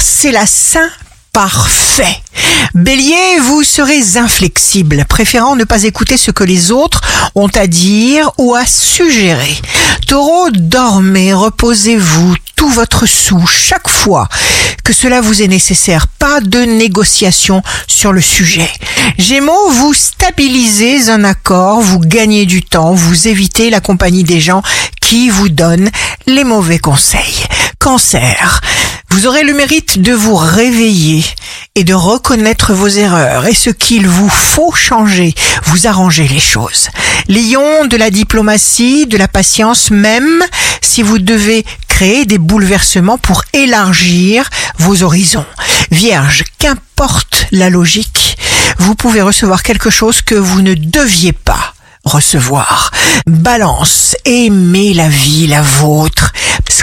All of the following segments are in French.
c'est la Saint parfait. Bélier, vous serez inflexible, préférant ne pas écouter ce que les autres ont à dire ou à suggérer. Taureau, dormez, reposez-vous tout votre sou chaque fois que cela vous est nécessaire. Pas de négociation sur le sujet. Gémeaux, vous stabilisez un accord, vous gagnez du temps, vous évitez la compagnie des gens qui vous donnent les mauvais conseils. Cancer, vous aurez le mérite de vous réveiller et de reconnaître vos erreurs et ce qu'il vous faut changer, vous arranger les choses. Lion de la diplomatie, de la patience, même si vous devez créer des bouleversements pour élargir vos horizons. Vierge, qu'importe la logique, vous pouvez recevoir quelque chose que vous ne deviez pas recevoir. Balance, aimez la vie, la vôtre.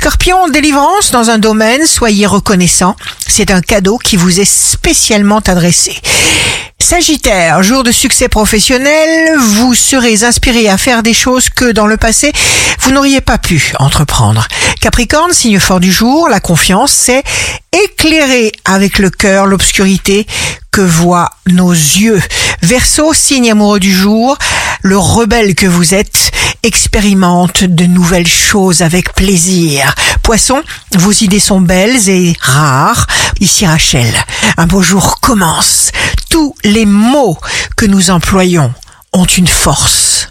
Scorpion, délivrance dans un domaine, soyez reconnaissant. C'est un cadeau qui vous est spécialement adressé. Sagittaire, jour de succès professionnel, vous serez inspiré à faire des choses que dans le passé, vous n'auriez pas pu entreprendre. Capricorne, signe fort du jour, la confiance, c'est éclairer avec le cœur l'obscurité que voient nos yeux. Verseau, signe amoureux du jour, le rebelle que vous êtes expérimente de nouvelles choses avec plaisir. Poisson, vos idées sont belles et rares. Ici Rachel, un beau jour commence. Tous les mots que nous employons ont une force.